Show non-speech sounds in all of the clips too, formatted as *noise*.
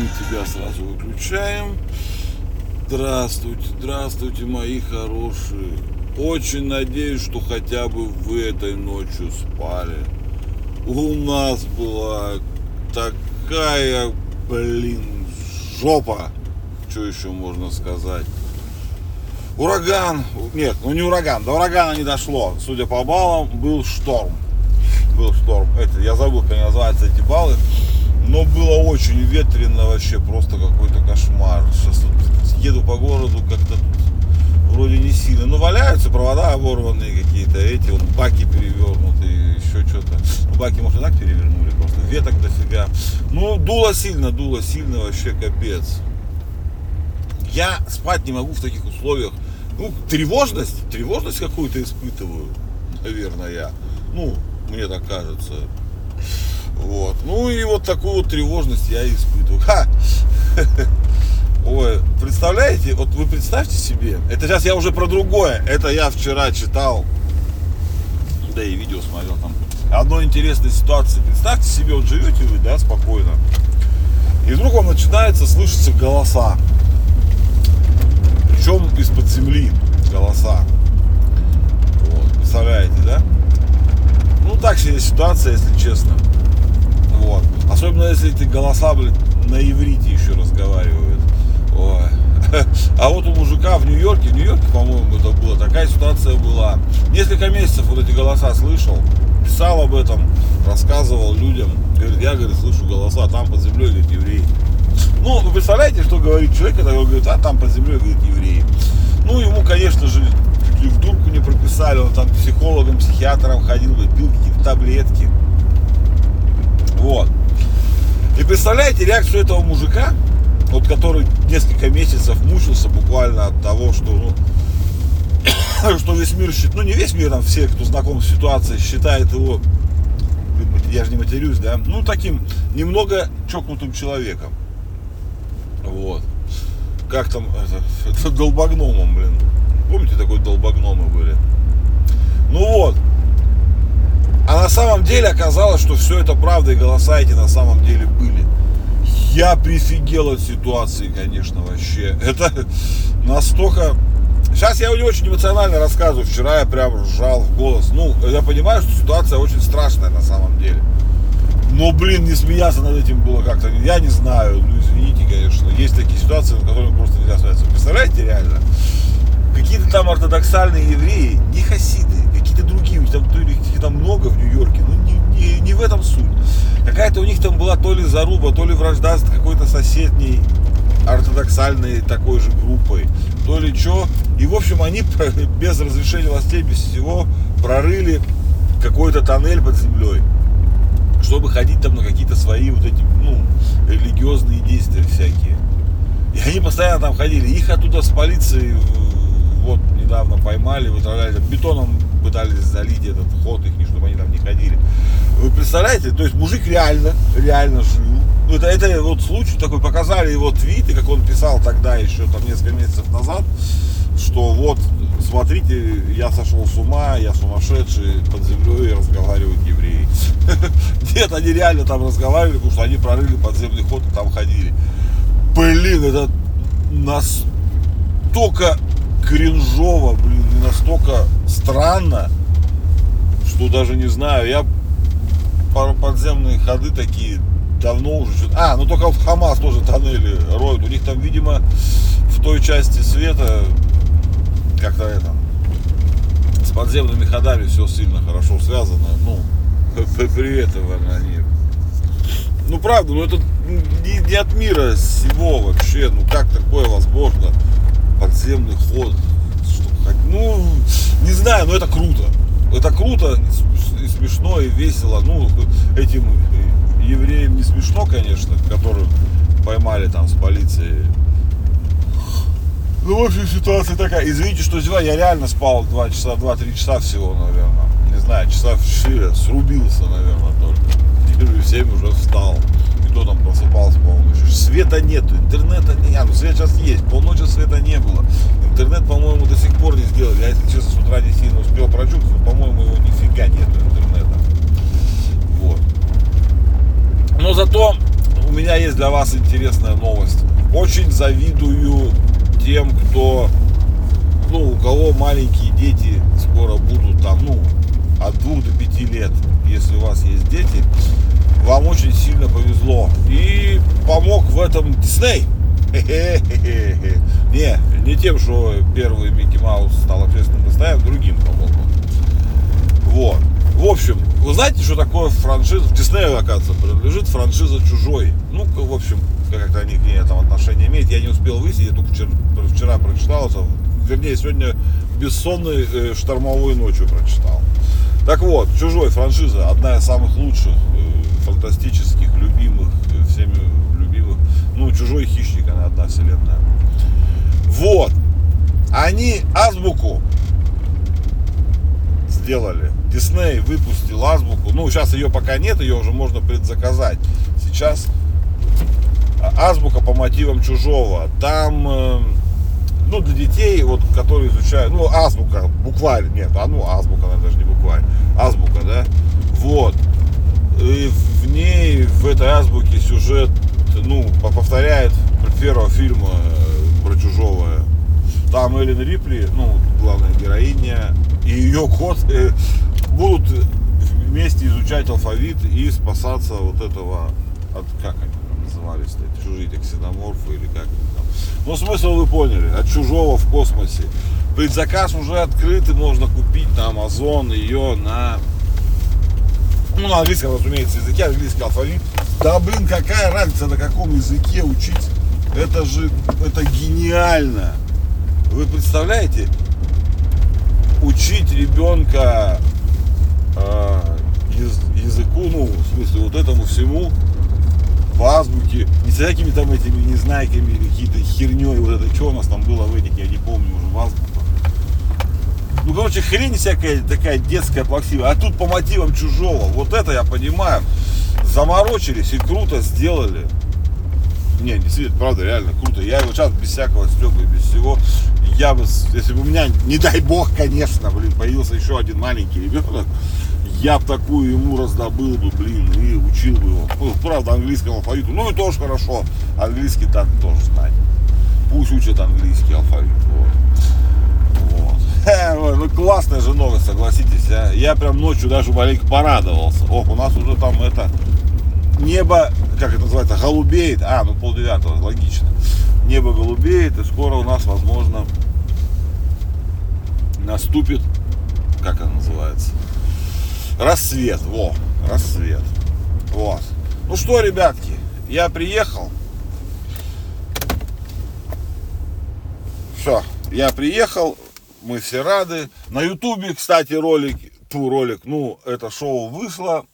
мы тебя сразу выключаем. Здравствуйте, здравствуйте, мои хорошие. Очень надеюсь, что хотя бы вы этой ночью спали. У нас была такая, блин, жопа. Что еще можно сказать? Ураган, нет, ну не ураган, до урагана не дошло. Судя по баллам, был шторм. Был шторм. Это, я забыл, как называются эти баллы. Но было очень ветрено вообще, просто какой-то кошмар. Сейчас тут еду по городу, как-то вроде не сильно. Ну, валяются провода оборванные какие-то, эти вот баки перевернутые, еще что-то. Ну, баки, может, и так перевернули просто. Веток дофига. Ну, дуло сильно, дуло сильно, вообще капец. Я спать не могу в таких условиях. Ну, тревожность, тревожность какую-то испытываю, наверное, я. Ну, мне так кажется. Вот. Ну и вот такую вот тревожность я испытываю. Ха! *laughs* Ой, представляете, вот вы представьте себе, это сейчас я уже про другое, это я вчера читал, да и видео смотрел там, одной интересной ситуации. Представьте себе, вот живете вы, да, спокойно, и вдруг вам начинается слышаться голоса, причем из-под земли голоса. Вот, представляете, да? Ну, так себе ситуация, если честно. Особенно если эти голоса, блин, на иврите еще разговаривают. Ой. *laughs* А вот у мужика в Нью-Йорке, в Нью-Йорке, по-моему, это было, такая ситуация была. Несколько месяцев вот эти голоса слышал, писал об этом, рассказывал людям. Говорит, я, говорит, слышу голоса, там под землей, говорит, евреи. Ну, вы представляете, что говорит человек, когда говорит, а там под землей, говорит, евреи. Ну, ему, конечно же, чуть ли в дурку не прописали, он там психологом, психиатром ходил, пил какие-то таблетки. Вот. И представляете реакцию этого мужика, вот который несколько месяцев мучился буквально от того, что, ну, *coughs* что весь мир, ну не весь мир, там все, кто знаком с ситуацией, считает его, я же не матерюсь, да, ну таким немного чокнутым человеком. Вот. Как там, это, *laughs* это долбогномом, блин. Помните, такой долбогномы были? Ну вот, а на самом деле оказалось, что все это правда, и голоса эти на самом деле были. Я прифигел от ситуации, конечно, вообще. Это *laughs* настолько... Сейчас я не очень эмоционально рассказываю. Вчера я прям ржал в голос. Ну, я понимаю, что ситуация очень страшная на самом деле. Но, блин, не смеяться над этим было как-то, я не знаю, ну извините, конечно, есть такие ситуации, над которыми просто нельзя смеяться. Представляете, реально? Какие-то там ортодоксальные евреи, не хасиды, какие-то другие, там, там много в Нью-Йорке, ну не, не, не в этом суть. Какая-то у них там была то ли заруба, то ли вражда с какой-то соседней ортодоксальной такой же группой, то ли что. И, в общем, они *laughs* без разрешения властей, без всего прорыли какой-то тоннель под землей, чтобы ходить там на какие-то свои вот эти, ну, религиозные действия всякие. И они постоянно там ходили. Их оттуда с полицией недавно поймали, вытравляли бетоном пытались залить этот ход их, чтобы они там не ходили. Вы представляете, то есть мужик реально, реально жил. Ну, это, это вот случай такой, показали его твиты, как он писал тогда еще, там несколько месяцев назад, что вот, смотрите, я сошел с ума, я сумасшедший, под землей разговаривают евреи. *laughs* Нет, они реально там разговаривали, потому что они прорыли подземный ход и там ходили. Блин, это настолько кринжово, блин, и настолько странно, что даже не знаю, я подземные ходы такие давно уже А, ну только в Хамас тоже тоннели роют. У них там, видимо, в той части света как-то это с подземными ходами все сильно хорошо связано. Ну, привет, они. Ну правда, ну это не, не от мира всего вообще. Ну как такое возможно? Подземный ход. Ну, не знаю, но это круто. Это круто, и смешно, и весело. Ну, этим евреям не смешно, конечно, которых поймали там с полицией. Ну, в общем, ситуация такая. Извините, что зеваю, я реально спал 2 часа, 2-3 часа всего, наверное. Не знаю, часа в 4, срубился, наверное, только. И в 7 уже встал кто там просыпался полночи. Света нету, интернета не... А, ну свет сейчас есть, полночи света не было. Интернет, по-моему, до сих пор не сделали. Я, если честно, с утра не сильно успел прочухать, но, по-моему, его нифига нету интернета. Вот. Но зато у меня есть для вас интересная новость. Очень завидую тем, кто, ну, у кого маленькие дети скоро будут там, ну, от двух до пяти лет, если у вас есть дети, вам очень сильно повезло. И помог в этом Дисней. *laughs* Не, не тем, что первый Микки Маус стал общественным достоянием, другим помог Вот. В общем, вы знаете, что такое франшиза? В Диснею, оказывается, принадлежит франшиза «Чужой». Ну, в общем, как-то они к ней там отношение имеют. Я не успел выяснить, я только вчера, вчера прочитал это. Вернее, сегодня бессонной э, штормовой ночью прочитал. Так вот, «Чужой» франшиза, одна из самых лучших, фантастических, любимых, э, всеми любимых. Ну, «Чужой» хищник, она одна вселенная. Вот. Они азбуку сделали. Дисней выпустил азбуку. Ну, сейчас ее пока нет, ее уже можно предзаказать. Сейчас азбука по мотивам чужого. Там, э, ну, для детей, вот, которые изучают, ну, азбука, букварь, нет, а ну, азбука, она даже не букварь, азбука, да, вот. И в ней, в этой азбуке сюжет, ну, повторяет первого фильма э, про чужого. Там Эллен Рипли, ну, главная героиня, и ее кот э, будут вместе изучать алфавит и спасаться вот этого, от, как они назывались, эти чужие ксеноморфы или как там. Ну, смысл вы поняли, от чужого в космосе. Предзаказ уже открыт и можно купить на Amazon ее на ну, на английском, разумеется, языке, английский алфавит. Да, блин, какая разница, на каком языке учить? Это же, это гениально. Вы представляете, учить ребенка э, языку, ну, в смысле, вот этому всему по азбуке, не всякими там этими незнайками или какие-то херней, вот это, что у нас там было в этих, я не помню уже, в азбуках. Ну, короче, хрень всякая такая детская плаксивая. А тут по мотивам чужого. Вот это я понимаю. Заморочились и круто сделали. Не, действительно, правда, реально круто. Я его сейчас без всякого стекла и без всего я бы, если бы у меня, не дай бог, конечно, блин, появился еще один маленький ребенок, я бы такую ему раздобыл бы, блин, и учил бы его. Ну, правда, английскому алфавиту. Ну и тоже хорошо. Английский так тоже знать. Пусть учат английский алфавит. Вот. *laughs* Ну классная же новость, согласитесь. А? Я прям ночью даже маленько порадовался. Ох, у нас уже там это небо, как это называется, голубеет. А, ну полдевятого, логично. Небо голубеет, и скоро у нас, возможно, наступит, как это называется, рассвет. Во, рассвет. Вот. Ну что, ребятки, я приехал. Все, я приехал, мы все рады. На ютубе, кстати, ролик, ту ролик, ну, это шоу вышло,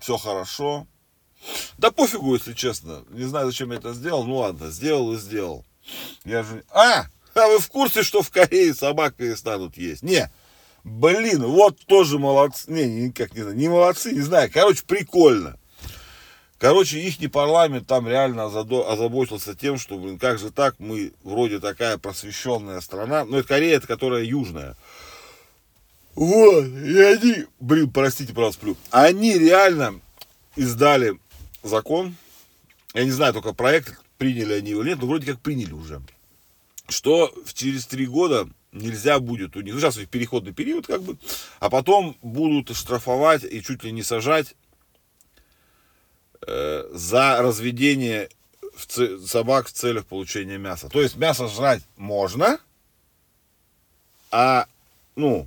все хорошо. Да пофигу, если честно. Не знаю, зачем я это сделал. Ну ладно, сделал и сделал. Я же... А! А вы в курсе, что в Корее собак перестанут есть? Не. Блин, вот тоже молодцы. Не, никак не знаю. Не молодцы, не знаю. Короче, прикольно. Короче, их парламент там реально озаботился тем, что, блин, как же так, мы вроде такая просвещенная страна. Но это Корея, это которая южная. Вот, и они, блин, простите, пожалуйста, плю. Они реально издали закон. Я не знаю, только проект приняли они его или нет, но вроде как приняли уже что через три года нельзя будет у них, ну, сейчас у них переходный период как бы, а потом будут штрафовать и чуть ли не сажать э, за разведение в ц... собак в целях получения мяса. То есть мясо жрать можно, а, ну,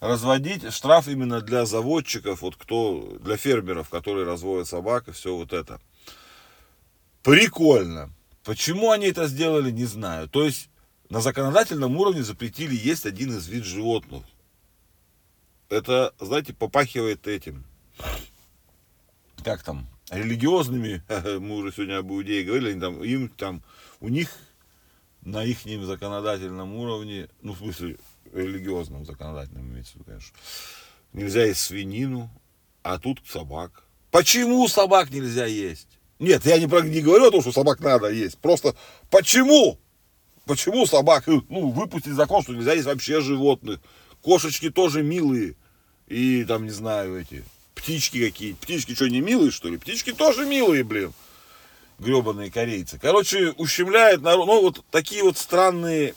разводить штраф именно для заводчиков, вот кто, для фермеров, которые разводят собак и все вот это. Прикольно. Почему они это сделали, не знаю. То есть на законодательном уровне запретили есть один из вид животных. Это, знаете, попахивает этим. Как там? Религиозными, *laughs* мы уже сегодня об иудеи говорили, там, им там, у них на их законодательном уровне, ну, в смысле, религиозном законодательном имеется в виду, конечно, нельзя есть свинину, а тут собак. Почему собак нельзя есть? Нет, я не, про, не говорю о том, что собак надо есть. Просто почему? Почему собак? Ну, выпустить закон, что нельзя есть вообще животных. Кошечки тоже милые. И там, не знаю, эти птички какие Птички что, не милые, что ли? Птички тоже милые, блин. Гребаные корейцы. Короче, ущемляет народ. Ну, вот такие вот странные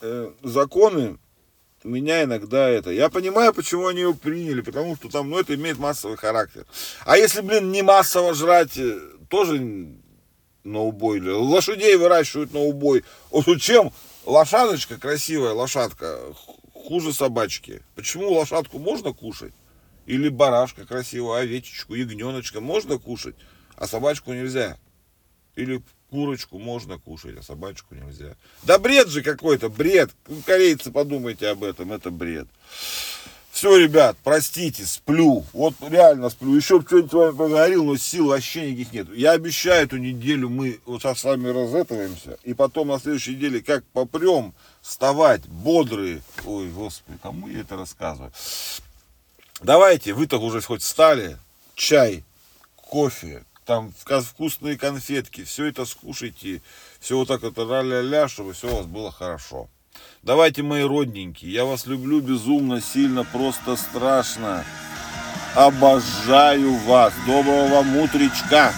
э, законы меня иногда это... Я понимаю, почему они его приняли, потому что там, ну, это имеет массовый характер. А если, блин, не массово жрать, э, тоже на убой. Лошадей выращивают на убой. Вот чем лошадочка, красивая лошадка, хуже собачки. Почему лошадку можно кушать? Или барашка красивая, овечечку, ягненочка можно кушать, а собачку нельзя. Или курочку можно кушать, а собачку нельзя. Да бред же какой-то, бред. Корейцы, подумайте об этом, это бред. Все, ребят, простите, сплю. Вот реально сплю. Еще что-нибудь с вами поговорил, но сил вообще никаких нет. Я обещаю, эту неделю мы вот сейчас с вами разэтываемся. И потом на следующей неделе как попрем вставать бодрые. Ой, господи, кому я это рассказываю? Давайте, вы-то уже хоть встали. Чай, кофе, там вкусные конфетки. Все это скушайте. Все вот так вот ля-ля-ля, чтобы все у вас было хорошо. Давайте, мои родненькие, я вас люблю безумно, сильно, просто страшно. Обожаю вас. Доброго вам утречка.